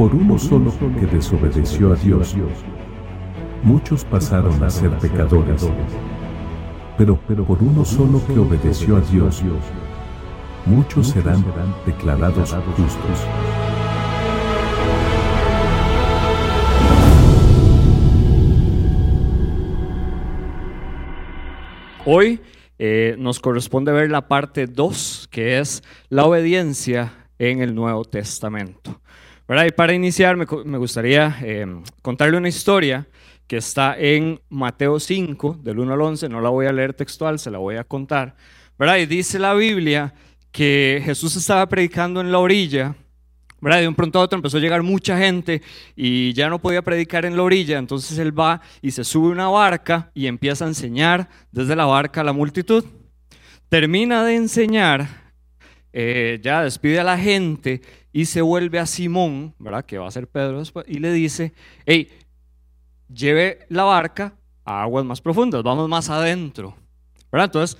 por uno solo que desobedeció a Dios, muchos pasaron a ser pecadores. Pero, por uno solo que obedeció a Dios, muchos serán declarados justos. Hoy eh, nos corresponde ver la parte 2, que es la obediencia en el Nuevo Testamento. Y para iniciar, me, gustaría eh, contarle una historia que está en Mateo 5, del 1 al 11. No la voy a leer textual, se la voy a contar. ¿verdad? Y dice la Biblia que Jesús estaba predicando en la orilla. ¿verdad? De un pronto a otro empezó a llegar mucha gente y ya no podía predicar en la orilla. Entonces él va y se sube una barca y empieza a enseñar desde la barca a la multitud. Termina de enseñar, eh, ya despide a la gente y se vuelve a Simón, ¿verdad? Que va a ser Pedro después, y le dice, hey, lleve la barca a aguas más profundas, vamos más adentro, ¿verdad? Entonces,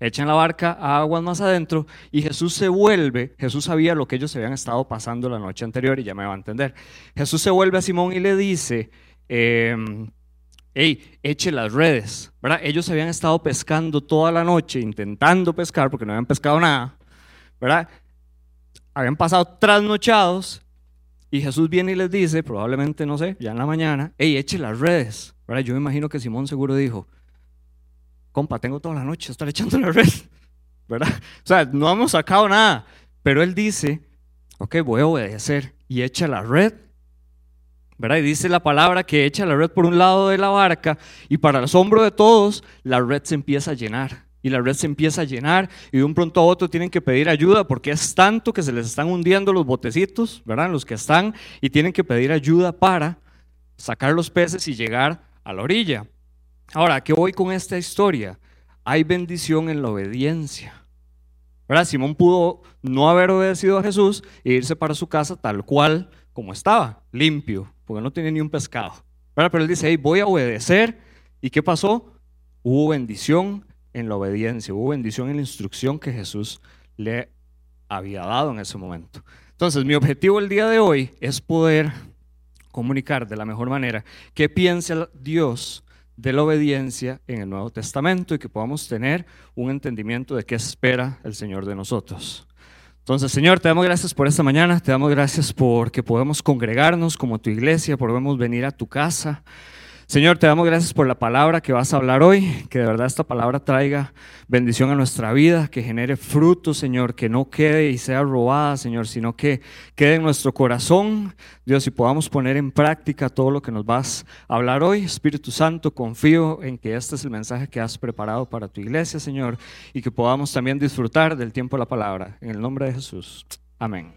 echan la barca a aguas más adentro y Jesús se vuelve, Jesús sabía lo que ellos habían estado pasando la noche anterior y ya me va a entender. Jesús se vuelve a Simón y le dice, hey, eche las redes, ¿verdad? Ellos habían estado pescando toda la noche, intentando pescar porque no habían pescado nada, ¿verdad? habían pasado trasnochados y Jesús viene y les dice, probablemente, no sé, ya en la mañana, hey, eche las redes. ¿verdad? Yo me imagino que Simón seguro dijo, compa, tengo toda la noche estar echando la red. ¿verdad? O sea, no hemos sacado nada. Pero él dice, ok, voy a obedecer y echa la red. ¿verdad? Y dice la palabra que echa la red por un lado de la barca y para el asombro de todos, la red se empieza a llenar y la red se empieza a llenar y de un pronto a otro tienen que pedir ayuda porque es tanto que se les están hundiendo los botecitos, ¿verdad? Los que están y tienen que pedir ayuda para sacar los peces y llegar a la orilla. Ahora, ¿qué voy con esta historia? Hay bendición en la obediencia. ¿Verdad? Simón pudo no haber obedecido a Jesús e irse para su casa tal cual como estaba, limpio, porque no tenía ni un pescado. ¿verdad? Pero él dice, hey, voy a obedecer. ¿Y qué pasó? Hubo bendición en la obediencia, hubo bendición en la instrucción que Jesús le había dado en ese momento. Entonces, mi objetivo el día de hoy es poder comunicar de la mejor manera qué piensa Dios de la obediencia en el Nuevo Testamento y que podamos tener un entendimiento de qué espera el Señor de nosotros. Entonces, Señor, te damos gracias por esta mañana, te damos gracias porque podemos congregarnos como tu iglesia, podemos venir a tu casa. Señor, te damos gracias por la palabra que vas a hablar hoy, que de verdad esta palabra traiga bendición a nuestra vida, que genere fruto, Señor, que no quede y sea robada, Señor, sino que quede en nuestro corazón, Dios, y podamos poner en práctica todo lo que nos vas a hablar hoy. Espíritu Santo, confío en que este es el mensaje que has preparado para tu iglesia, Señor, y que podamos también disfrutar del tiempo de la palabra. En el nombre de Jesús. Amén.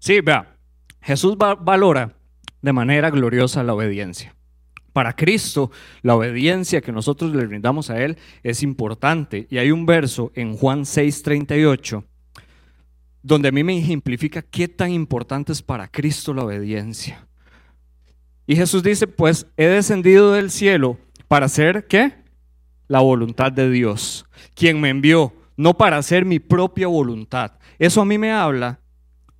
Sí, vea, Jesús valora de manera gloriosa la obediencia. Para Cristo, la obediencia que nosotros le brindamos a Él es importante. Y hay un verso en Juan 6:38 donde a mí me ejemplifica qué tan importante es para Cristo la obediencia. Y Jesús dice, pues he descendido del cielo para hacer qué? La voluntad de Dios, quien me envió, no para hacer mi propia voluntad. Eso a mí me habla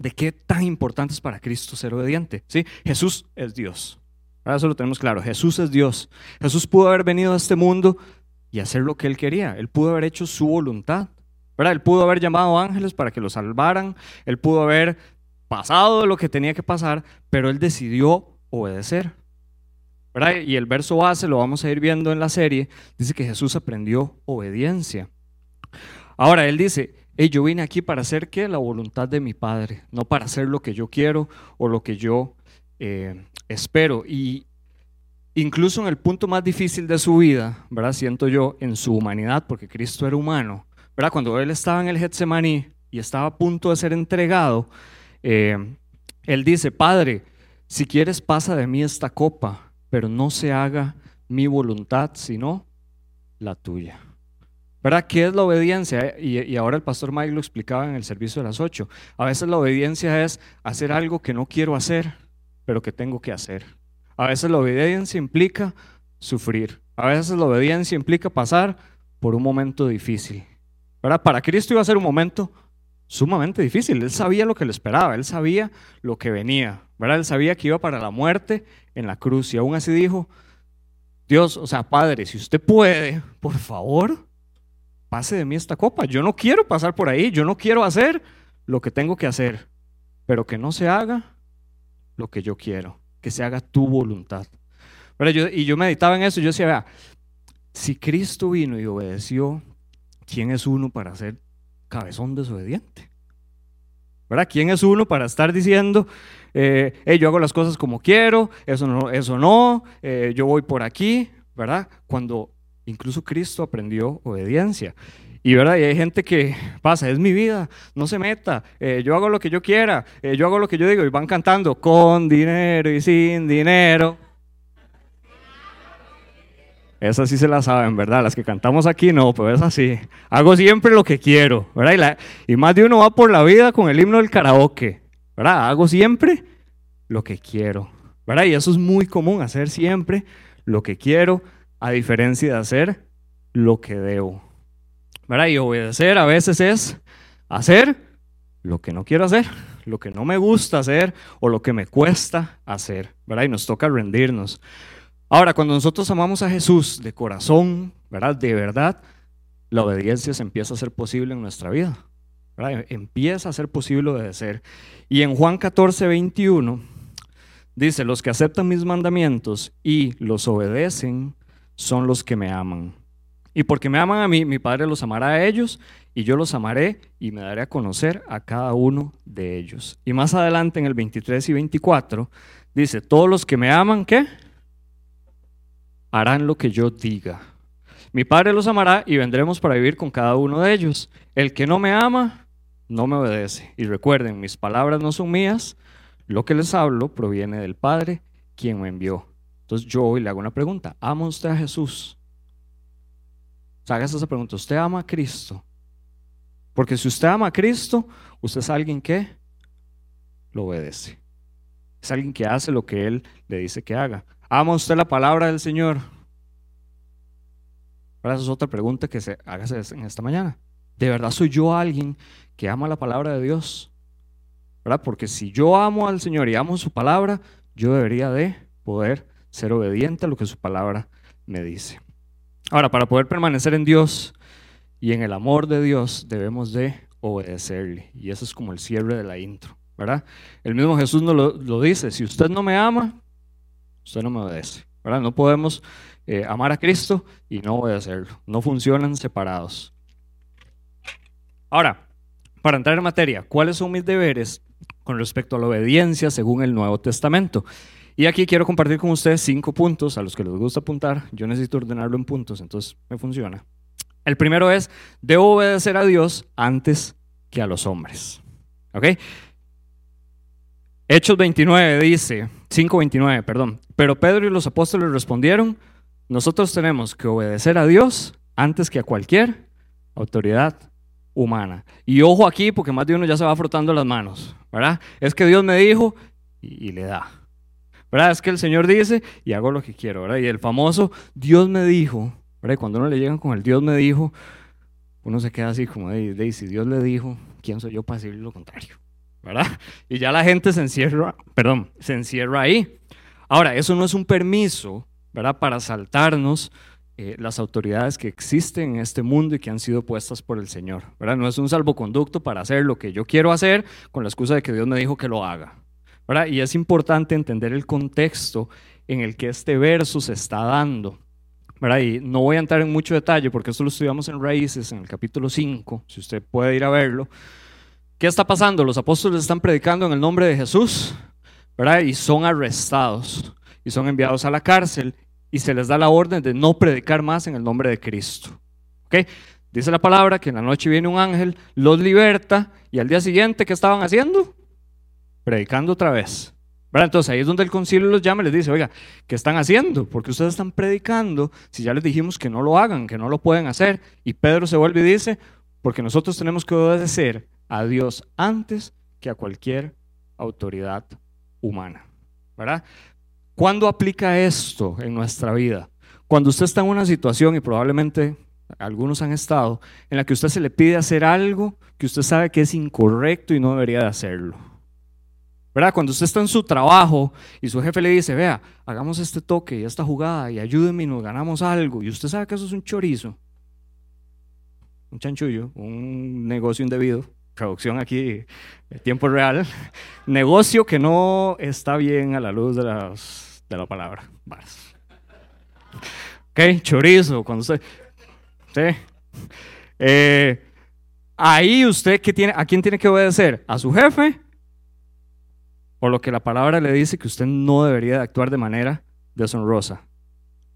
de qué tan importante es para Cristo ser obediente. ¿sí? Jesús es Dios. Ahora eso lo tenemos claro. Jesús es Dios. Jesús pudo haber venido a este mundo y hacer lo que él quería. Él pudo haber hecho su voluntad. ¿verdad? Él pudo haber llamado ángeles para que lo salvaran. Él pudo haber pasado lo que tenía que pasar, pero él decidió obedecer. ¿verdad? Y el verso base, lo vamos a ir viendo en la serie, dice que Jesús aprendió obediencia. Ahora, él dice, yo vine aquí para hacer ¿qué? la voluntad de mi Padre, no para hacer lo que yo quiero o lo que yo eh, espero. Y incluso en el punto más difícil de su vida, ¿verdad? Siento yo en su humanidad, porque Cristo era humano, ¿verdad? Cuando él estaba en el Getsemaní y estaba a punto de ser entregado, eh, él dice, Padre, si quieres pasa de mí esta copa, pero no se haga mi voluntad, sino la tuya. ¿Verdad? ¿Qué es la obediencia? Y, ahora el pastor Mike lo explicaba en el servicio de las 8. A veces la obediencia es hacer algo que no quiero hacer, pero que tengo que hacer. A veces la obediencia implica sufrir. A veces la obediencia implica pasar por un momento difícil. ¿Verdad? Para Cristo iba a ser un momento sumamente difícil. Él sabía lo que le esperaba, él sabía lo que venía, ¿verdad? Él sabía que iba para la muerte en la cruz y aún así dijo, Dios, o sea, Padre, si usted puede, por favor, pase de mí esta copa. Yo no quiero pasar por ahí, yo no quiero hacer lo que tengo que hacer, pero que no se haga lo que yo quiero, que se haga tu voluntad. y yo meditaba en eso yo decía, vea, si Cristo vino y obedeció, ¿quién es uno para ser cabezón desobediente? ¿Verdad? ¿Quién es uno para estar diciendo, eh, yo hago las cosas como quiero, eso no, eso no eh, yo voy por aquí, ¿verdad? Cuando incluso Cristo aprendió obediencia. Y, ¿verdad? y hay gente que pasa, es mi vida, no se meta, eh, yo hago lo que yo quiera, eh, yo hago lo que yo digo, y van cantando con dinero y sin dinero. Esas sí se las saben, ¿verdad? Las que cantamos aquí no, pero es así. Hago siempre lo que quiero, ¿verdad? Y, y, más de uno va por la vida con el himno del karaoke, ¿verdad? Hago siempre lo que quiero, ¿verdad? Y eso es muy común, hacer siempre lo que quiero, a diferencia de hacer lo que debo. ¿verdad? Y obedecer a veces es hacer lo que no quiero hacer, lo que no me gusta hacer o lo que me cuesta hacer, ¿verdad? Y nos toca rendirnos. Ahora, cuando nosotros amamos a Jesús de corazón, ¿verdad? De verdad, la obediencia se empieza a ser posible en nuestra vida. ¿verdad? Empieza a ser posible obedecer. Y en Juan 14, 21 dice, los que aceptan mis mandamientos y los obedecen son los que me aman. Y porque me aman a mí, mi Padre los amará a ellos, y yo los amaré y me daré a conocer a cada uno de ellos. Y más adelante en el 23 y 24 dice, todos los que me aman, ¿qué? Harán lo que yo diga. Mi Padre los amará y vendremos para vivir con cada uno de ellos. El que no me ama, no me obedece. Y recuerden, mis palabras no son mías, lo que les hablo proviene del Padre, quien me envió. Entonces yo hoy le hago una pregunta, ¿ama usted a Jesús? O esa pregunta, ¿usted ama a Cristo? Porque si usted ama a Cristo, usted es alguien que lo obedece. Es alguien que hace lo que Él le dice que haga. ¿Ama usted la palabra del Señor? Esa es otra pregunta que se haga en esta mañana. ¿De verdad soy yo alguien que ama la palabra de Dios? Porque si yo amo al Señor y amo su palabra, yo debería de poder ser obediente a lo que su palabra me dice. Ahora, para poder permanecer en Dios y en el amor de Dios, debemos de obedecerle. Y eso es como el cierre de la intro, ¿verdad? El mismo Jesús nos lo, dice, si usted no me ama, usted no me obedece, ¿verdad? No podemos eh, amar a Cristo y no obedecerlo. No funcionan separados. Ahora, para entrar en materia, ¿cuáles son mis deberes con respecto a la obediencia según el Nuevo Testamento? Y aquí quiero compartir con ustedes cinco puntos a los que les gusta apuntar. Yo necesito ordenarlo en puntos, entonces me funciona. El primero es, debo obedecer a Dios antes que a los hombres. ¿Ok? Hechos 29 dice, 5.29, perdón. Pero Pedro y los apóstoles respondieron, nosotros tenemos que obedecer a Dios antes que a cualquier autoridad humana. Y ojo aquí, porque más de uno ya se va frotando las manos, ¿verdad? Es que Dios me dijo y le da. ¿Verdad? Es que el Señor dice y hago lo que quiero, ¿verdad? Y el famoso Dios me dijo, ¿verdad? cuando uno le llegan con el Dios me dijo, uno se queda así como, de, si Dios le dijo, ¿quién soy yo para decir lo contrario? ¿Verdad? Y ya la gente se encierra, perdón, se encierra ahí. Ahora, eso no es un permiso, ¿verdad? Para saltarnos eh, las autoridades que existen en este mundo y que han sido puestas por el Señor, ¿verdad? No es un salvoconducto para hacer lo que yo quiero hacer con la excusa de que Dios me dijo que lo haga, y es importante entender el contexto en el que este verso se está dando. ¿verdad? Y no voy a entrar en mucho detalle porque esto lo estudiamos en Raíces, en el capítulo 5, si usted puede ir a verlo. ¿Qué está pasando? Los apóstoles están predicando en el nombre de Jesús, ¿verdad? Y son arrestados y son enviados a la cárcel y se les da la orden de no predicar más en el nombre de Cristo. ¿Ok? Dice la palabra que en la noche viene un ángel, los liberta y al día siguiente, ¿qué estaban haciendo? Predicando otra vez. Entonces ahí es donde el concilio los llama y les dice, oiga, ¿qué están haciendo? Porque ustedes están predicando si ya les dijimos que no lo hagan, que no lo pueden hacer. Y Pedro se vuelve y dice, porque nosotros tenemos que obedecer a Dios antes que a cualquier autoridad humana. ¿Verdad? ¿Cuándo aplica esto en nuestra vida? Cuando usted está en una situación y probablemente algunos han estado, en la que usted se le pide hacer algo que usted sabe que es incorrecto y no debería de hacerlo. ¿Verdad? Cuando usted está en su trabajo y su jefe le dice, vea, hagamos este toque y esta jugada y ayúdeme y nos ganamos algo, y usted sabe que eso es un chorizo, un chanchullo, un negocio indebido, traducción aquí, tiempo real, negocio que no está bien a la luz de, las, de la palabra. Ok, chorizo, cuando usted... ¿sí? Eh, ahí usted, ¿qué tiene, ¿a quién tiene que obedecer? ¿A su jefe? Por lo que la palabra le dice que usted no debería de actuar de manera deshonrosa.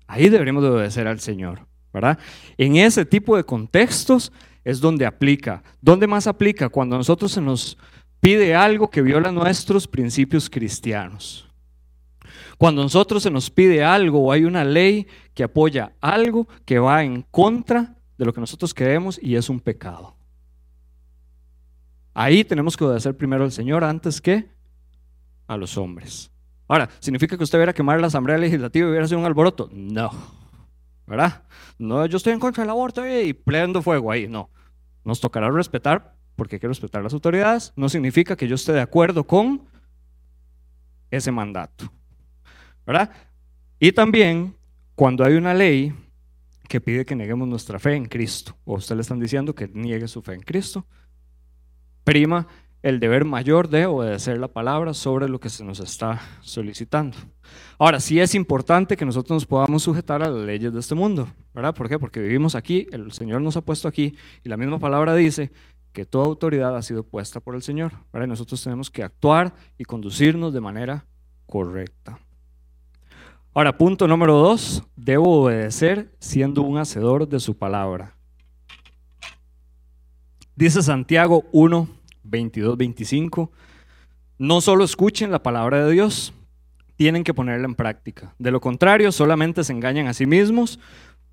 Ahí deberíamos de obedecer al Señor, ¿verdad? En ese tipo de contextos es donde aplica. ¿Dónde más aplica? Cuando a nosotros se nos pide algo que viola nuestros principios cristianos. Cuando a nosotros se nos pide algo o hay una ley que apoya algo que va en contra de lo que nosotros creemos y es un pecado. Ahí tenemos que obedecer primero al Señor antes que a los hombres. Ahora, ¿significa que usted viera quemar la Asamblea Legislativa y hubiera sido un alboroto? No. ¿Verdad? No, yo estoy en contra del aborto y prendo fuego ahí. No. Nos tocará respetar, porque hay que respetar las autoridades. No significa que yo esté de acuerdo con ese mandato. ¿verdad? Y también cuando hay una ley que pide que neguemos nuestra fe en Cristo, o usted le están diciendo que niegue su fe en Cristo, prima el deber mayor de obedecer la palabra sobre lo que se nos está solicitando. Ahora, sí es importante que nosotros nos podamos sujetar a las leyes de este mundo, ¿verdad? ¿Por qué? Porque vivimos aquí, el Señor nos ha puesto aquí, y la misma palabra dice que toda autoridad ha sido puesta por el Señor. Y nosotros tenemos que actuar y conducirnos de manera correcta. Ahora, punto número dos, debo obedecer siendo un hacedor de su palabra. Dice Santiago 1, 22, 25, no solo escuchen la palabra de Dios, tienen que ponerla en práctica. De lo contrario, solamente se engañan a sí mismos,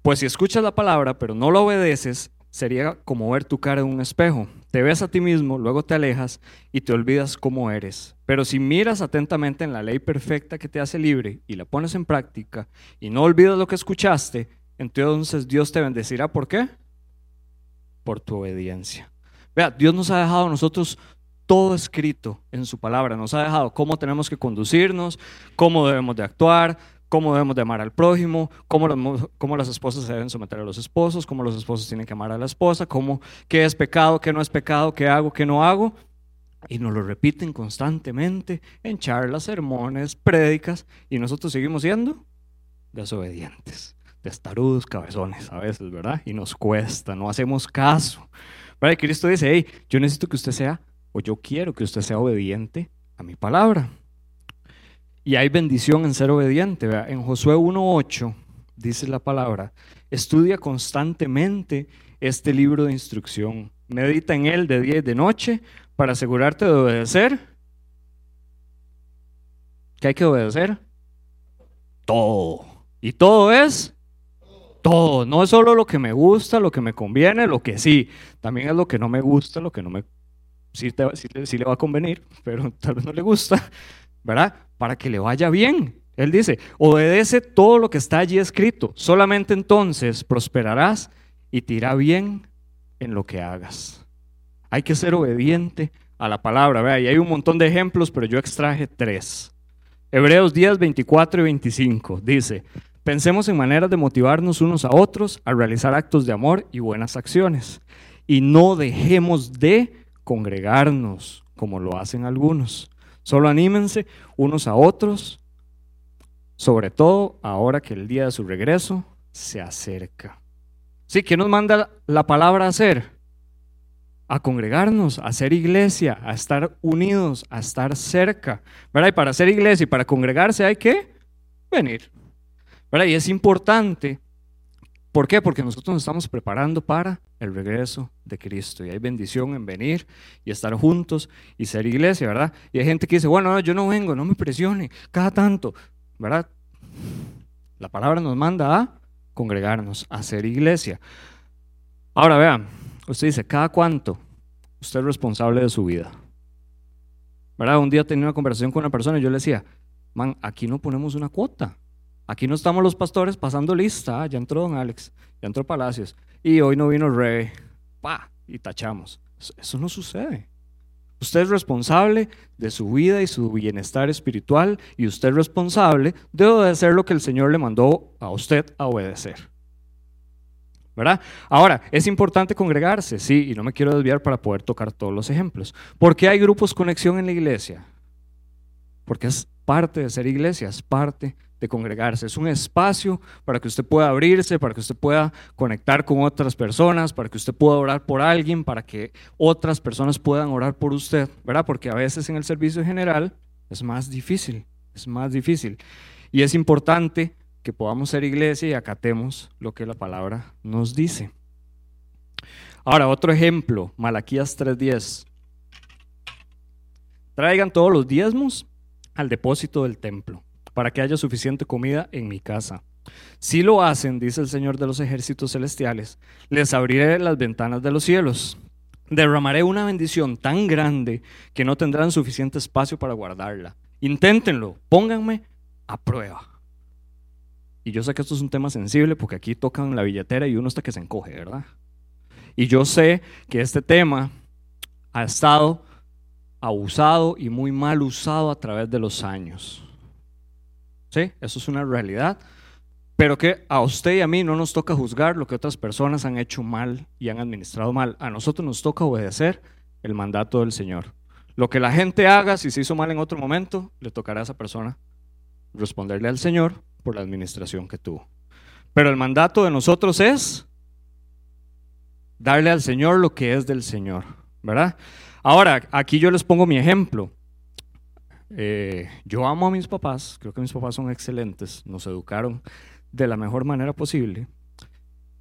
pues si escuchas la palabra pero no la obedeces, sería como ver tu cara en un espejo. Te ves a ti mismo, luego te alejas y te olvidas cómo eres. Pero si miras atentamente en la ley perfecta que te hace libre y la pones en práctica y no olvidas lo que escuchaste, entonces Dios te bendecirá. ¿Por qué? Por tu obediencia. Vea, Dios nos ha dejado a nosotros todo escrito en su palabra. Nos ha dejado cómo tenemos que conducirnos, cómo debemos de actuar, cómo debemos de amar al prójimo, cómo, cómo, las esposas se deben someter a los esposos, cómo los esposos tienen que amar a la esposa, cómo, qué es pecado, qué no es pecado, qué hago, qué no hago. Y nos lo repiten constantemente en charlas, sermones, prédicas, y nosotros seguimos siendo desobedientes, testarudos, cabezones a veces, ¿verdad? Y nos cuesta, no hacemos caso. Pero Cristo dice, hey, yo necesito que usted sea, o yo quiero que usted sea obediente a mi palabra. Y hay bendición en ser obediente. En Josué 1.8 dice la palabra, estudia constantemente este libro de instrucción. Medita en él de día y de noche para asegurarte de obedecer. ¿Qué hay que obedecer? Todo. Y todo es todo. No es solo lo que me gusta, lo que me conviene, lo que sí. También es lo que no me gusta, lo que no me... Sí, sí le va a convenir, pero tal vez no le gusta. ¿Verdad? para que le vaya bien. Él dice, obedece todo lo que está allí escrito, solamente entonces prosperarás y te irá bien en lo que hagas. Hay que ser obediente a la palabra. Vea, y hay un montón de ejemplos, pero yo extraje tres. Hebreos 10, 24 y 25 dice, pensemos en maneras de motivarnos unos a otros a realizar actos de amor y buenas acciones. Y no dejemos de congregarnos como lo hacen algunos Solo anímense unos a otros, sobre todo ahora que el día de su regreso se acerca. Sí, ¿qué nos manda la palabra a hacer? A congregarnos, a ser iglesia, a estar unidos, a estar cerca. ¿Verdad? Y para ser iglesia y para congregarse hay que venir. ¿Verdad? Y es importante ¿Por qué? Porque nosotros nos estamos preparando para el regreso de Cristo y hay bendición en venir y estar juntos y ser iglesia, ¿verdad? Y hay gente que dice, bueno, yo no vengo, no me presione, cada tanto, ¿verdad? La palabra nos manda a congregarnos, a ser iglesia. Ahora vean, usted dice, ¿cada cuánto? Usted es responsable de su vida. ¿Verdad? Un día tenía una conversación con una persona y yo le decía, man, aquí no ponemos una cuota. Aquí no estamos los pastores pasando lista. Ah, ya entró don Alex, ya entró Palacios. Y hoy no vino rey. Pa, y tachamos. Eso no sucede. Usted es responsable de su vida y su bienestar espiritual y usted es responsable de obedecer lo que el Señor le mandó a usted a obedecer. ¿verdad? Ahora, es importante congregarse, sí, y no me quiero desviar para poder tocar todos los ejemplos. ¿Por qué hay grupos conexión en la iglesia? Porque es parte de ser iglesia, es parte de congregarse. Es un espacio para que usted pueda abrirse, para que usted pueda conectar con otras personas, para que usted pueda orar por alguien, para que otras personas puedan orar por usted, ¿verdad? Porque a veces en el servicio general es más difícil, es más difícil. Y es importante que podamos ser iglesia y acatemos lo que la palabra nos dice. Ahora, otro ejemplo, Malaquías 3:10. Traigan todos los diezmos al depósito del templo, para que haya suficiente comida en mi casa. Si lo hacen, dice el Señor de los ejércitos celestiales, les abriré las ventanas de los cielos. Derramaré una bendición tan grande que no tendrán suficiente espacio para guardarla. Inténtenlo, pónganme a prueba. Y yo sé que esto es un tema sensible porque aquí tocan la billetera y uno está que se encoge, ¿verdad? Y yo sé que este tema ha estado abusado y muy mal usado a través de los años. ¿Sí? Eso es una realidad. Pero que a usted y a mí no nos toca juzgar lo que otras personas han hecho mal y han administrado mal. A nosotros nos toca obedecer el mandato del Señor. Lo que la gente haga, si se hizo mal en otro momento, le tocará a esa persona responderle al Señor por la administración que tuvo. Pero el mandato de nosotros es darle al Señor lo que es del Señor, ¿verdad? Ahora, aquí yo les pongo mi ejemplo. Eh, yo amo a mis papás, creo que mis papás son excelentes, nos educaron de la mejor manera posible.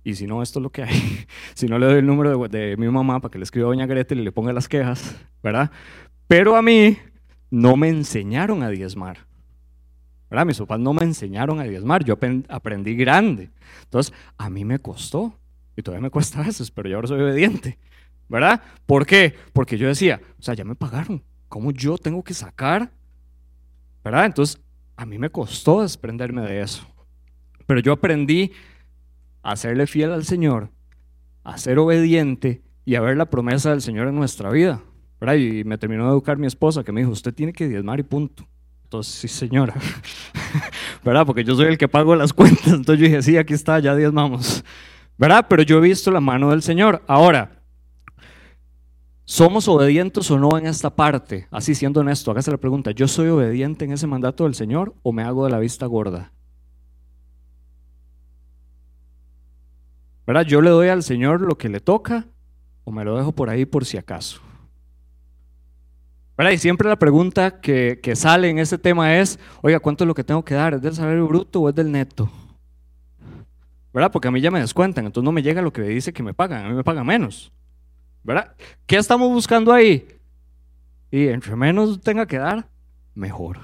Y si no, esto es lo que hay. si no, le doy el número de, de mi mamá para que le escriba a Doña Gretel y le ponga las quejas, ¿verdad? Pero a mí no me enseñaron a diezmar. Mis papás no me enseñaron a diezmar, yo aprendí grande. Entonces, a mí me costó, y todavía me cuesta a veces, pero yo ahora soy obediente. ¿Verdad? ¿Por qué? Porque yo decía, o sea, ya me pagaron, ¿cómo yo tengo que sacar? ¿Verdad? Entonces, a mí me costó desprenderme de eso. Pero yo aprendí a serle fiel al Señor, a ser obediente y a ver la promesa del Señor en nuestra vida. ¿verdad? Y me terminó de educar mi esposa que me dijo, usted tiene que diezmar y punto. Entonces, sí, señora. ¿Verdad? Porque yo soy el que pago las cuentas. Entonces yo dije, sí, aquí está, ya diezmamos. ¿Verdad? Pero yo he visto la mano del Señor. Ahora, ¿somos obedientes o no en esta parte? Así siendo honesto, hágase la pregunta, ¿yo soy obediente en ese mandato del Señor o me hago de la vista gorda? ¿Verdad? ¿Yo le doy al Señor lo que le toca o me lo dejo por ahí por si acaso? Y siempre la pregunta que, sale en ese tema es, oiga, ¿cuánto es lo que tengo que dar? ¿Es del salario bruto o es del neto? ¿Verdad? Porque a mí ya me descuentan, entonces no me llega lo que dice que me pagan, a mí me pagan menos. ¿Verdad? ¿Qué estamos buscando ahí? Y entre menos tenga que dar, mejor.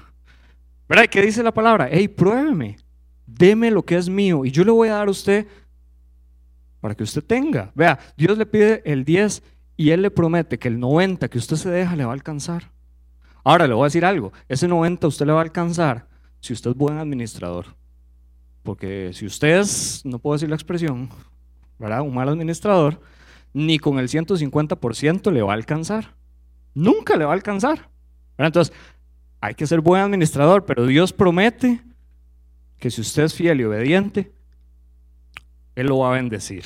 ¿Verdad? ¿Qué dice la palabra? Hey, pruébeme, deme lo que es mío y yo le voy a dar a usted para que usted tenga. Vea, Dios le pide el 10 y él le promete que el 90 que usted se deja le va a alcanzar. Ahora le voy a decir algo, ese 90 usted le va a alcanzar si usted es buen administrador. Porque si usted es, no puedo decir la expresión, ¿verdad? Un mal administrador, ni con el 150% le va a alcanzar. Nunca le va a alcanzar. Entonces, hay que ser buen administrador, pero Dios promete que si usted es fiel y obediente, Él lo va a bendecir.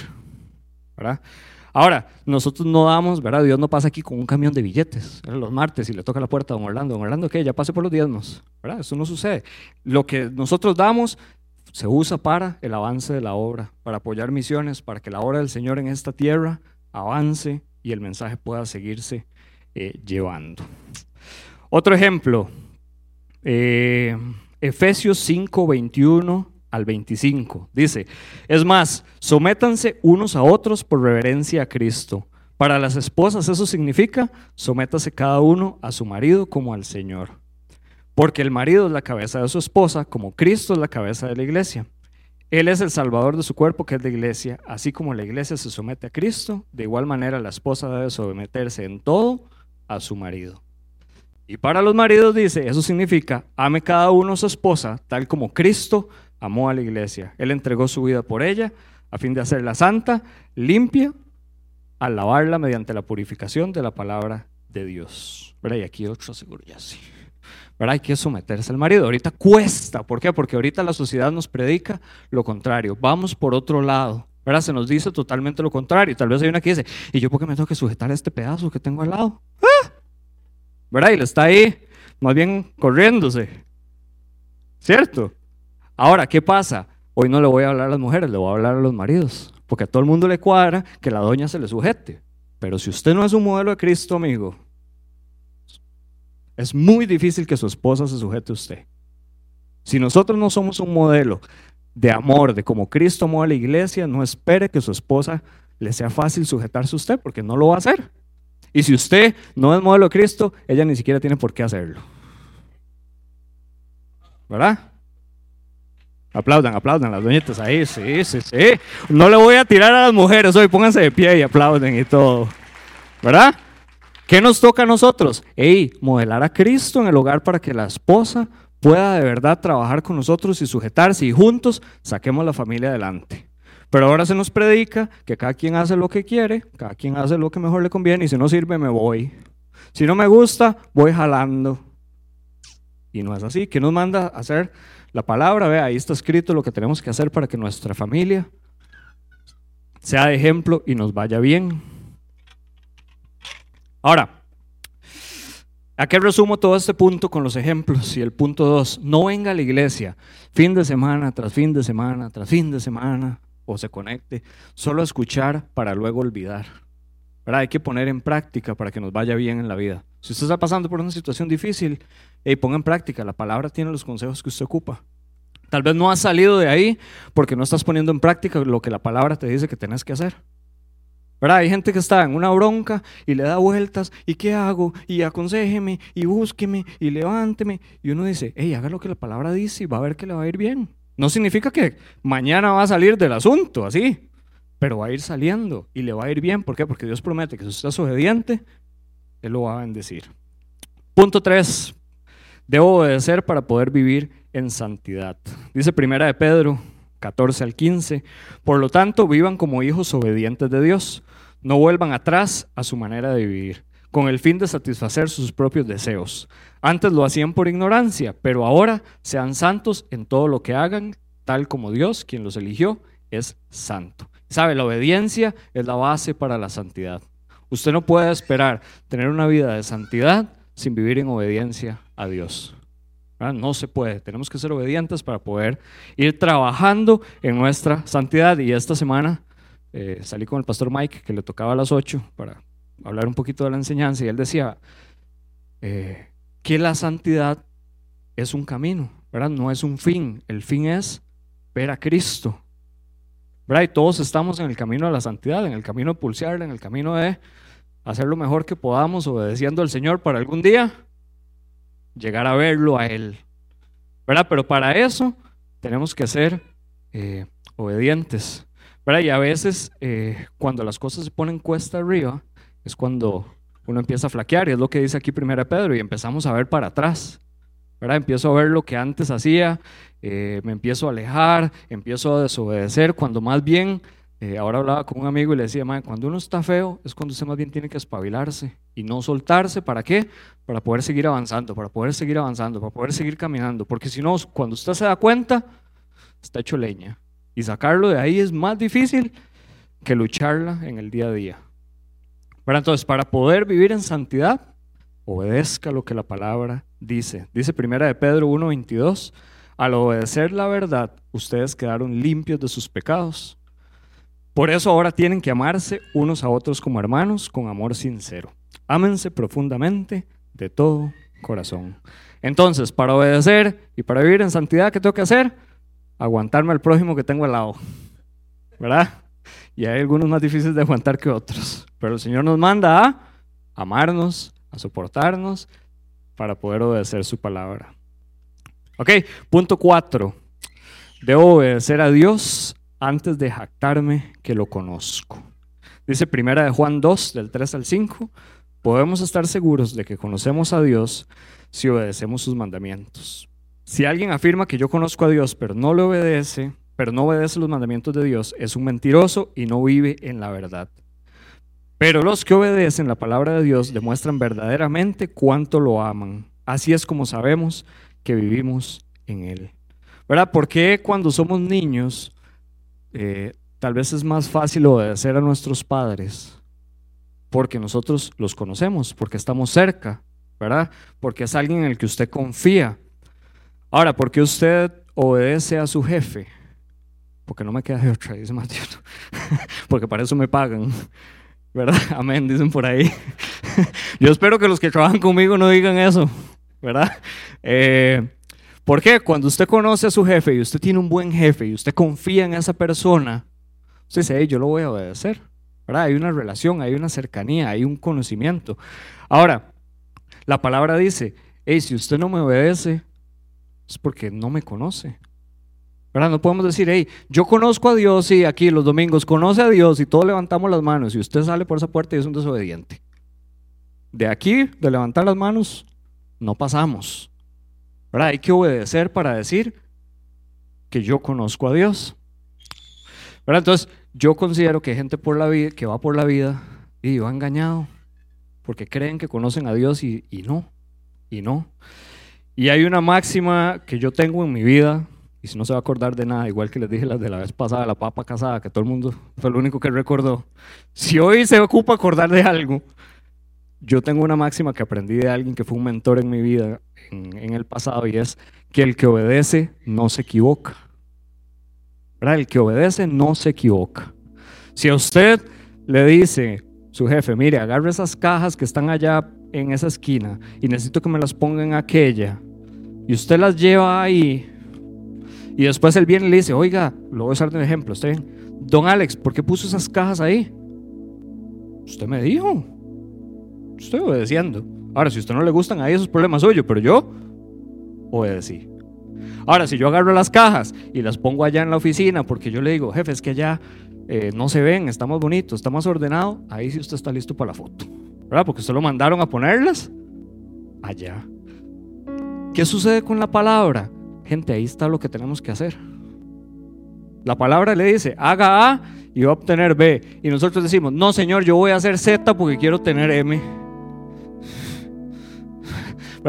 Ahora, nosotros no damos, ¿verdad? Dios no pasa aquí con un camión de billetes los martes y le toca la puerta a don Orlando. Don Orlando, ¿qué? Ya pase por los diezmos. Eso no sucede. Lo que nosotros damos se usa para el avance de la obra, para apoyar misiones, para que la obra del Señor en esta tierra avance y el mensaje pueda seguirse eh, llevando. Otro ejemplo, eh, Efesios 5, 21 al 25. Dice, es más, sométanse unos a otros por reverencia a Cristo. Para las esposas eso significa, sométase cada uno a su marido como al Señor. Porque el marido es la cabeza de su esposa, como Cristo es la cabeza de la iglesia. Él es el salvador de su cuerpo, que es la iglesia. Así como la iglesia se somete a Cristo, de igual manera la esposa debe someterse en todo a su marido. Y para los maridos dice, eso significa, ame cada uno su esposa, tal como Cristo amó a la iglesia. Él entregó su vida por ella a fin de hacerla santa, limpia, al lavarla mediante la purificación de la palabra de Dios. ¿Verdad? Y aquí otro seguro ya sí. ¿Verdad? Hay que someterse al marido. Ahorita cuesta. ¿Por qué? Porque ahorita la sociedad nos predica lo contrario. Vamos por otro lado. ¿Verdad? Se nos dice totalmente lo contrario. Tal vez hay una que dice, ¿y yo por qué me tengo que sujetar a este pedazo que tengo al lado? ¡Ah! ¿Verdad? Y le está ahí, más bien corriéndose. ¿Cierto? Ahora, ¿qué pasa? Hoy no le voy a hablar a las mujeres, le voy a hablar a los maridos. Porque a todo el mundo le cuadra que la doña se le sujete. Pero si usted no es un modelo de Cristo, amigo, es muy difícil que su esposa se sujete a usted. Si nosotros no somos un modelo de amor, de como Cristo amó a la iglesia, no espere que su esposa le sea fácil sujetarse a usted, porque no lo va a hacer. Y si usted no es modelo de Cristo, ella ni siquiera tiene por qué hacerlo. ¿Verdad? Aplaudan, aplaudan las doñitas ahí, sí, sí, sí. No le voy a tirar a las mujeres hoy, pónganse de pie y aplauden y todo. ¿Verdad? ¿Qué nos toca a nosotros? Ey, modelar a Cristo en el hogar para que la esposa pueda de verdad trabajar con nosotros y sujetarse y juntos saquemos la familia adelante. Pero ahora se nos predica que cada quien hace lo que quiere, cada quien hace lo que mejor le conviene y si no sirve me voy. Si no me gusta, voy jalando. Y no es así. ¿Qué nos manda a hacer la palabra? Ve, ahí está escrito lo que tenemos que hacer para que nuestra familia sea de ejemplo y nos vaya bien. Ahora, ¿a qué resumo todo este punto con los ejemplos? Y el punto dos, no venga a la iglesia fin de semana tras fin de semana tras fin de semana o se conecte, solo a escuchar para luego olvidar. ¿Verdad? Hay que poner en práctica para que nos vaya bien en la vida. Si usted está pasando por una situación difícil, hey, ponga en práctica, la palabra tiene los consejos que usted ocupa. Tal vez no has salido de ahí porque no estás poniendo en práctica lo que la palabra te dice que tenés que hacer. Hay gente que está en una bronca y le da vueltas, ¿y qué hago? Y aconsejeme, y búsqueme, y levánteme. Y uno dice, hey, haga lo que la palabra dice y va a ver que le va a ir bien. No significa que mañana va a salir del asunto, así, pero va a ir saliendo y le va a ir bien. ¿Por qué? Porque Dios promete que si usted es obediente, Él lo va a bendecir. Punto 3. Debo obedecer para poder vivir en santidad. Dice primera de Pedro 14 al 15. Por lo tanto, vivan como hijos obedientes de Dios no vuelvan atrás a su manera de vivir, con el fin de satisfacer sus propios deseos. Antes lo hacían por ignorancia, pero ahora sean santos en todo lo que hagan, tal como Dios, quien los eligió, es santo. ¿Sabe? La obediencia es la base para la santidad. Usted no puede esperar tener una vida de santidad sin vivir en obediencia a Dios. No se puede. Tenemos que ser obedientes para poder ir trabajando en nuestra santidad. Y esta semana eh, salí con el pastor Mike, que le tocaba a las 8 para hablar un poquito de la enseñanza, y él decía eh, que la santidad es un camino, ¿verdad? No es un fin, el fin es ver a Cristo. ¿verdad? Y todos estamos en el camino de la santidad, en el camino de pulsearle, en el camino de hacer lo mejor que podamos obedeciendo al Señor para algún día llegar a verlo a Él. ¿verdad? Pero para eso tenemos que ser eh, obedientes. Y a veces eh, cuando las cosas se ponen cuesta arriba es cuando uno empieza a flaquear y es lo que dice aquí Primera Pedro y empezamos a ver para atrás. ¿verdad? Empiezo a ver lo que antes hacía, eh, me empiezo a alejar, empiezo a desobedecer, cuando más bien, eh, ahora hablaba con un amigo y le decía, cuando uno está feo es cuando usted más bien tiene que espabilarse y no soltarse, ¿para qué? Para poder seguir avanzando, para poder seguir avanzando, para poder seguir caminando, porque si no, cuando usted se da cuenta, está hecho leña. Y sacarlo de ahí es más difícil que lucharla en el día a día. Pero entonces, para poder vivir en santidad, obedezca lo que la palabra dice. Dice primera de Pedro 1:22, al obedecer la verdad, ustedes quedaron limpios de sus pecados. Por eso ahora tienen que amarse unos a otros como hermanos con amor sincero. Ámense profundamente de todo corazón. Entonces, para obedecer y para vivir en santidad, ¿qué tengo que hacer? aguantarme al prójimo que tengo al lado. ¿Verdad? Y hay algunos más difíciles de aguantar que otros. Pero el Señor nos manda a amarnos, a soportarnos, para poder obedecer su palabra. Ok, punto cuatro. Debo obedecer a Dios antes de jactarme que lo conozco. Dice primera de Juan 2, del 3 al 5, podemos estar seguros de que conocemos a Dios si obedecemos sus mandamientos. Si alguien afirma que yo conozco a Dios, pero no le obedece, pero no obedece los mandamientos de Dios, es un mentiroso y no vive en la verdad. Pero los que obedecen la palabra de Dios demuestran verdaderamente cuánto lo aman. Así es como sabemos que vivimos en Él. ¿Verdad? Porque cuando somos niños, eh, tal vez es más fácil obedecer a nuestros padres? Porque nosotros los conocemos, porque estamos cerca, ¿verdad? Porque es alguien en el que usted confía. Ahora, ¿por qué usted obedece a su jefe? Porque no me queda de otra, dice Mateo. porque para eso me pagan. ¿Verdad? Amén, dicen por ahí. Yo espero que los que trabajan conmigo no digan eso, ¿verdad? Eh, ¿Por qué? Cuando usted conoce a su jefe y usted tiene un buen jefe y usted confía en esa persona, usted dice, yo lo voy a obedecer. ¿verdad? Hay una relación, hay una cercanía, hay un conocimiento. Ahora, la palabra dice, hey, si usted no me obedece, es porque no me conoce. ¿verdad? No podemos decir, hey, yo conozco a Dios y aquí los domingos conoce a Dios y todos levantamos las manos y usted sale por esa puerta y es un desobediente. De aquí, de levantar las manos, no pasamos. ¿Verdad? Hay que obedecer para decir que yo conozco a Dios. ¿verdad? Entonces, yo considero que hay gente por la vida, que va por la vida y va engañado porque creen que conocen a Dios y, y no, y no. Y hay una máxima que yo tengo en mi vida, y si no se va a acordar de nada, igual que les dije la de la vez pasada, la papa casada, que todo el mundo fue lo único que recordó. Si hoy se ocupa acordar de algo, yo tengo una máxima que aprendí de alguien que fue un mentor en mi vida en, el pasado y es que el que obedece no se equivoca. El que obedece no se equivoca. Si a usted le dice su jefe, mire, agarre esas cajas que están allá en esa esquina y necesito que me las ponga en aquella, y usted las lleva ahí, y después él viene y le dice, oiga, lo voy a usar de ejemplo, ¿está bien? Don Alex, ¿por qué puso esas cajas ahí? Usted me dijo. Estoy obedeciendo. Ahora, si a usted no le gustan, ahí esos problemas suyos, pero yo obedecí. Ahora, si yo agarro las cajas y las pongo allá en la oficina, porque yo le digo, jefe, es que allá eh, no se ven, está más bonito, está más ordenado, ahí sí usted está listo para la foto. ¿Verdad? Porque usted lo mandaron a ponerlas allá. ¿Qué sucede con la palabra? Gente, ahí está lo que tenemos que hacer. La palabra le dice, haga A y va a obtener B. Y nosotros decimos, no, Señor, yo voy a hacer Z porque quiero tener M.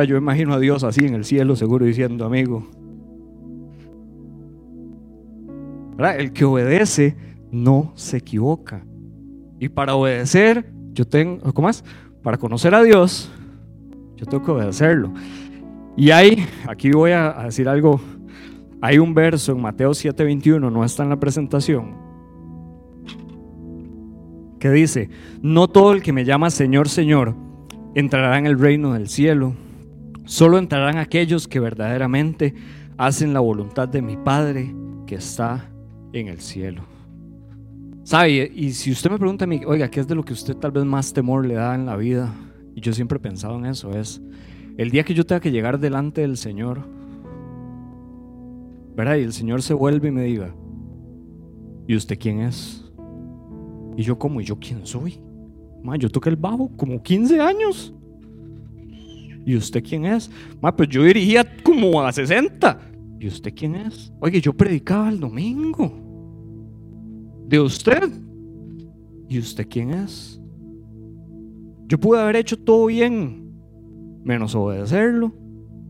Yo imagino a Dios así en el cielo, seguro diciendo, amigo. El que obedece no se equivoca. Y para obedecer, yo tengo, ¿cómo es? Para conocer a Dios, yo tengo que obedecerlo. Y hay, aquí voy a decir algo, hay un verso en Mateo 7:21, no está en la presentación, que dice, no todo el que me llama Señor, Señor, entrará en el reino del cielo, solo entrarán aquellos que verdaderamente hacen la voluntad de mi Padre que está en el cielo. ¿Sabe? Y si usted me pregunta a mí, oiga, ¿qué es de lo que usted tal vez más temor le da en la vida? Y yo siempre he pensado en eso, es el día que yo tenga que llegar delante del Señor, ¿verdad? Y el Señor se vuelve y me diga, ¿y usted quién es? Y yo, ¿cómo? ¿Y yo quién soy? Ma, yo toqué el bajo como 15 años. ¿Y usted quién es? Ma, pues yo dirigía como a 60. ¿Y usted quién es? Oye, yo predicaba el domingo. ¿De usted? ¿Y usted quién es? Yo pude haber hecho todo bien, menos obedecerlo.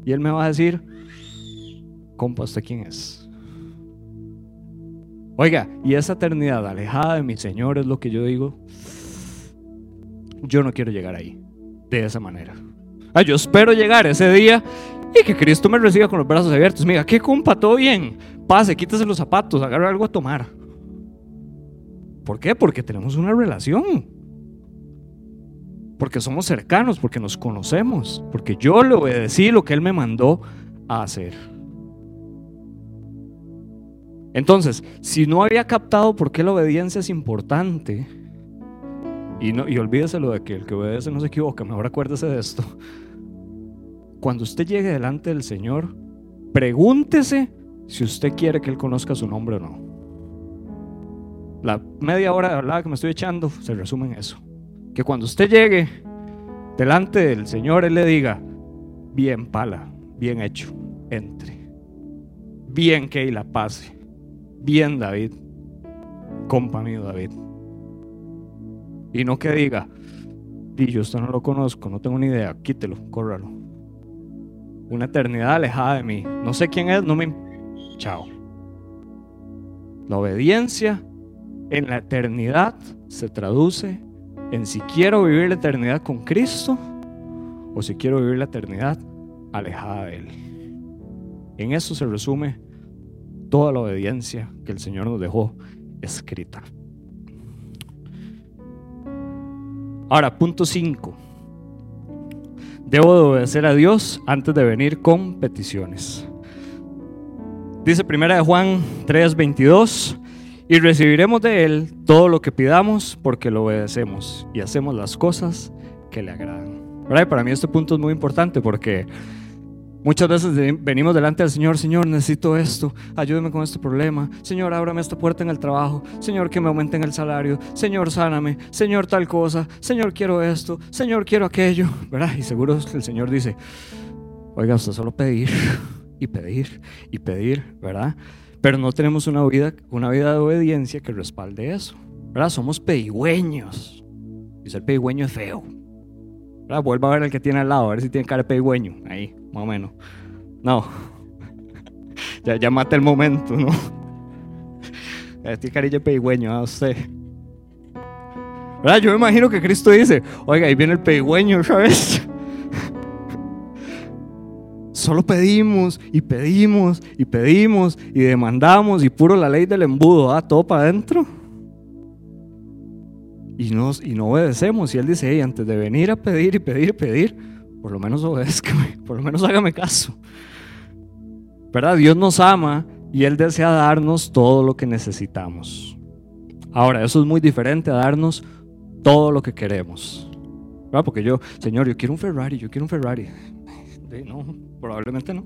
Y él me va a decir, compa, ¿usted quién es? Oiga, y esa eternidad alejada de mi Señor es lo que yo digo. Yo no quiero llegar ahí, de esa manera. Ah, yo espero llegar ese día y que Cristo me reciba con los brazos abiertos. Mira, ¿qué compa? ¿Todo bien? Pase, quítese los zapatos, agarre algo a tomar. ¿Por qué? Porque tenemos una relación. Porque somos cercanos, porque nos conocemos, porque yo le obedecí lo que Él me mandó a hacer. Entonces, si no había captado por qué la obediencia es importante, y, no, y olvídese lo de que el que obedece no se equivoca, mejor acuérdese de esto. Cuando usted llegue delante del Señor, pregúntese si usted quiere que Él conozca su nombre o no. La media hora de hablar que me estoy echando se resume en eso. Que cuando usted llegue delante del Señor, Él le diga, bien pala, bien hecho entre. Bien que la pase. Bien David. Compa David. Y no que diga, y yo esto no lo conozco, no tengo ni idea, quítelo, córralo. Una eternidad alejada de mí. No sé quién es, no me... Chao. La obediencia en la eternidad se traduce en si quiero vivir la eternidad con Cristo o si quiero vivir la eternidad alejada de Él. En eso se resume toda la obediencia que el Señor nos dejó escrita. Ahora, punto 5. Debo de obedecer a Dios antes de venir con peticiones. Dice primera de Juan 3:22, y recibiremos de Él todo lo que pidamos porque lo obedecemos y hacemos las cosas que le agradan. Para mí este punto es muy importante porque muchas veces venimos delante del Señor, Señor, necesito esto, ayúdame con este problema, Señor, ábrame esta puerta en el trabajo, Señor, que me aumenten el salario, Señor, sáname, Señor, tal cosa, Señor, quiero esto, Señor, quiero aquello, ¿verdad? Y seguro el Señor dice, oiga, usted solo pedir y pedir y pedir, ¿verdad? Pero no tenemos una vida, una vida de obediencia que respalde eso. ¿verdad? Somos pedigüeños. Y ser pedigüeño es feo. ¿verdad? Vuelva a ver el que tiene al lado, a ver si tiene cara de pedigüeño. Ahí, más o menos. No. ya, ya mata el momento, ¿no? Tiene carilla pedigüeño a usted. ¿Verdad? Yo me imagino que Cristo dice, oiga, ahí viene el pedigüeño ¿sabes? Solo pedimos y pedimos y pedimos y demandamos y puro la ley del embudo, ¿ah? Todo para adentro. Y, nos, y no obedecemos. Y Él dice, hey, antes de venir a pedir y pedir y pedir, por lo menos obedézcame, por lo menos hágame caso. ¿Verdad? Dios nos ama y Él desea darnos todo lo que necesitamos. Ahora, eso es muy diferente a darnos todo lo que queremos. ¿verdad? Porque yo, Señor, yo quiero un Ferrari, yo quiero un Ferrari. No, probablemente no.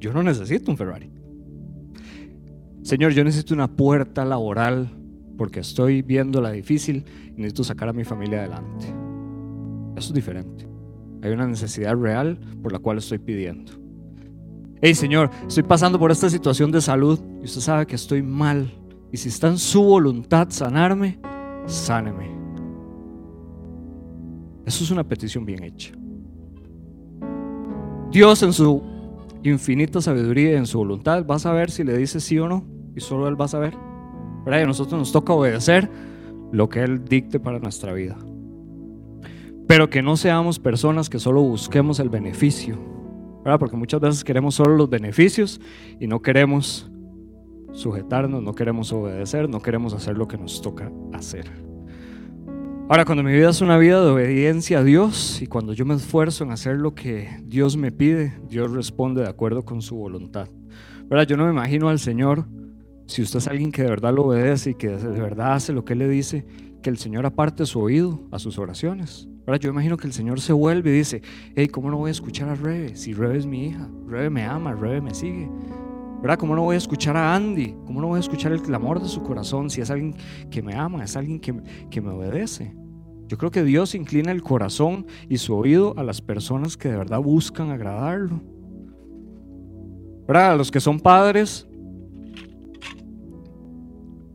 Yo no necesito un Ferrari. Señor, yo necesito una puerta laboral porque estoy viendo la difícil y necesito sacar a mi familia adelante. Eso es diferente. Hay una necesidad real por la cual estoy pidiendo. Hey Señor, estoy pasando por esta situación de salud y usted sabe que estoy mal. Y si está en su voluntad sanarme, sáneme. Eso es una petición bien hecha. Dios en su infinita sabiduría y en su voluntad va a saber si le dice sí o no y solo Él va a saber. ¿verdad? Y a nosotros nos toca obedecer lo que Él dicte para nuestra vida. Pero que no seamos personas que solo busquemos el beneficio, ¿verdad? porque muchas veces queremos solo los beneficios y no queremos sujetarnos, no queremos obedecer, no queremos hacer lo que nos toca hacer. Ahora, cuando mi vida es una vida de obediencia a Dios y cuando yo me esfuerzo en hacer lo que Dios me pide, Dios responde de acuerdo con su voluntad. ¿Verdad? Yo no me imagino al Señor, si usted es alguien que de verdad lo obedece y que de verdad hace lo que Él le dice, que el Señor aparte su oído a sus oraciones. ¿Verdad? Yo imagino que el Señor se vuelve y dice, hey, ¿cómo no voy a escuchar a Rebe? Si Rebe es mi hija, Rebe me ama, Rebe me sigue. ¿Verdad? ¿Cómo no voy a escuchar a Andy? ¿Cómo no voy a escuchar el clamor de su corazón si es alguien que me ama, es alguien que, que me obedece? Yo creo que Dios inclina el corazón y su oído a las personas que de verdad buscan agradarlo. ¿Verdad? A los que son padres,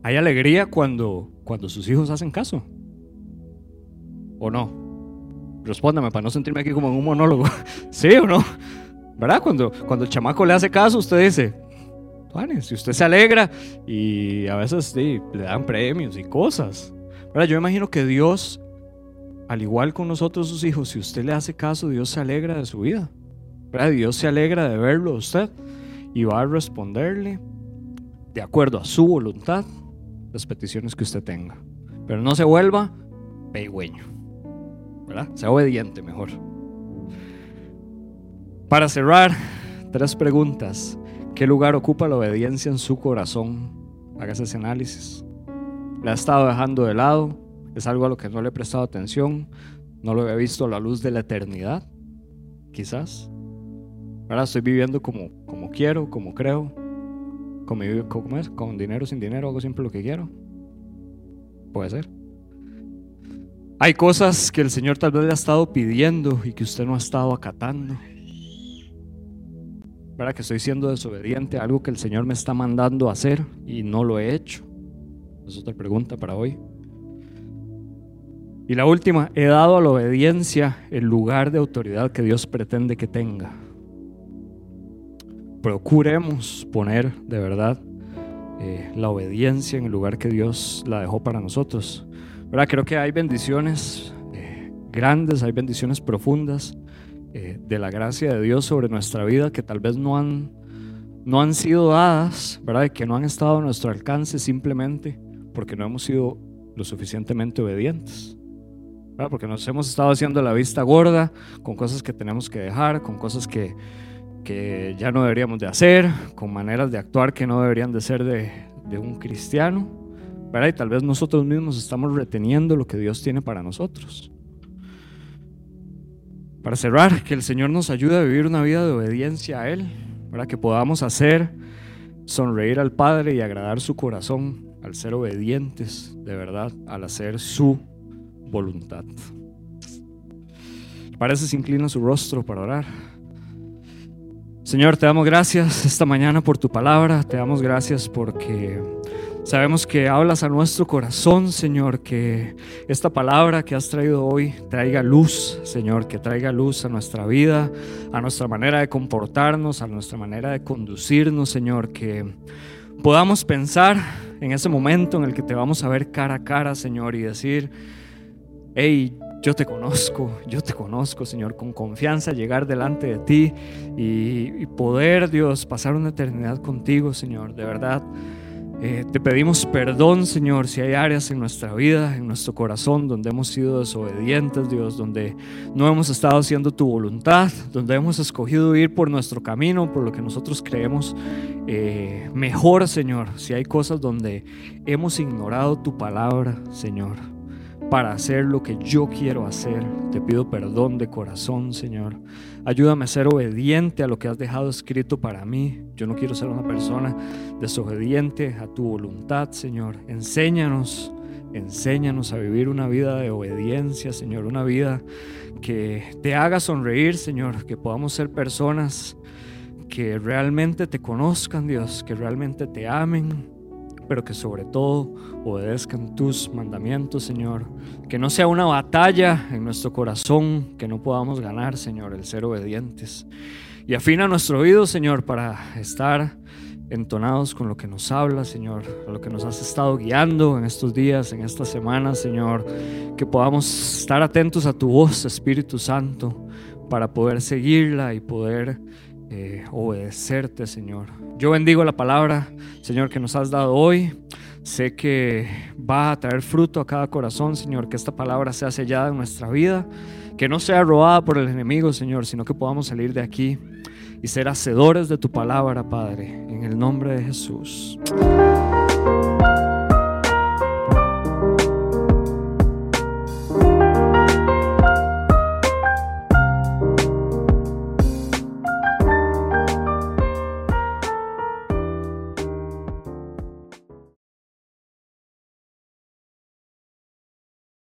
hay alegría cuando, cuando sus hijos hacen caso. ¿O no? Respóndame para no sentirme aquí como en un monólogo. ¿Sí o no? ¿Verdad? Cuando, cuando el chamaco le hace caso, usted dice, si usted se alegra y a veces sí, le dan premios y cosas. ¿Verdad? Yo imagino que Dios, al igual con nosotros sus hijos, si usted le hace caso, Dios se alegra de su vida. ¿Verdad? Dios se alegra de verlo a usted y va a responderle de acuerdo a su voluntad las peticiones que usted tenga. Pero no se vuelva peigüeño. ¿Verdad? Sea obediente mejor. Para cerrar, tres preguntas. ¿Qué lugar ocupa la obediencia en su corazón? Hágase ese análisis. ¿La ha estado dejando de lado? ¿Es algo a lo que no le he prestado atención? ¿No lo he visto a la luz de la eternidad? Quizás. Ahora estoy viviendo como, como quiero, como creo. Con, con dinero, sin dinero, hago siempre lo que quiero. Puede ser. Hay cosas que el Señor tal vez le ha estado pidiendo y que usted no ha estado acatando. ¿verdad? Que estoy siendo desobediente a algo que el Señor me está mandando hacer y no lo he hecho. Es otra pregunta para hoy. Y la última, he dado a la obediencia el lugar de autoridad que Dios pretende que tenga. Procuremos poner de verdad eh, la obediencia en el lugar que Dios la dejó para nosotros. ¿Verdad? Creo que hay bendiciones eh, grandes, hay bendiciones profundas eh, de la gracia de Dios sobre nuestra vida que tal vez no han, no han sido dadas, ¿verdad? que no han estado a nuestro alcance simplemente porque no hemos sido lo suficientemente obedientes. Porque nos hemos estado haciendo la vista gorda con cosas que tenemos que dejar, con cosas que, que ya no deberíamos de hacer, con maneras de actuar que no deberían de ser de, de un cristiano. Y tal vez nosotros mismos estamos reteniendo lo que Dios tiene para nosotros. Para cerrar, que el Señor nos ayude a vivir una vida de obediencia a Él, para que podamos hacer sonreír al Padre y agradar su corazón al ser obedientes de verdad, al hacer su voluntad. Parece se inclina su rostro para orar. Señor, te damos gracias esta mañana por tu palabra, te damos gracias porque sabemos que hablas a nuestro corazón, Señor, que esta palabra que has traído hoy traiga luz, Señor, que traiga luz a nuestra vida, a nuestra manera de comportarnos, a nuestra manera de conducirnos, Señor, que podamos pensar en ese momento en el que te vamos a ver cara a cara, Señor, y decir, hey, yo te conozco, yo te conozco, Señor, con confianza llegar delante de ti y, poder, Dios, pasar una eternidad contigo, Señor, de verdad. Eh, te pedimos perdón, Señor, si hay áreas en nuestra vida, en nuestro corazón, donde hemos sido desobedientes, Dios, donde no hemos estado haciendo tu voluntad, donde hemos escogido ir por nuestro camino, por lo que nosotros creemos eh, mejor, Señor. Si hay cosas donde hemos ignorado tu palabra, Señor para hacer lo que yo quiero hacer. Te pido perdón de corazón, Señor. Ayúdame a ser obediente a lo que has dejado escrito para mí. Yo no quiero ser una persona desobediente a tu voluntad, Señor. Enséñanos, enséñanos a vivir una vida de obediencia, Señor. Una vida que te haga sonreír, Señor. Que podamos ser personas que realmente te conozcan, Dios. Que realmente te amen pero que sobre todo obedezcan tus mandamientos, Señor. Que no sea una batalla en nuestro corazón, que no podamos ganar, Señor, el ser obedientes. Y afina nuestro oído, Señor, para estar entonados con lo que nos habla, Señor, a lo que nos has estado guiando en estos días, en estas semanas, Señor, que podamos estar atentos a tu voz, Espíritu Santo, para poder seguirla y poder eh, obedecerte, Señor. Yo bendigo la palabra, Señor, que nos has dado hoy. Sé que va a traer fruto a cada corazón, Señor, que esta palabra sea sellada en nuestra vida, que no sea robada por el enemigo, Señor, sino que podamos salir de aquí y ser hacedores de tu palabra, Padre, en el nombre de Jesús.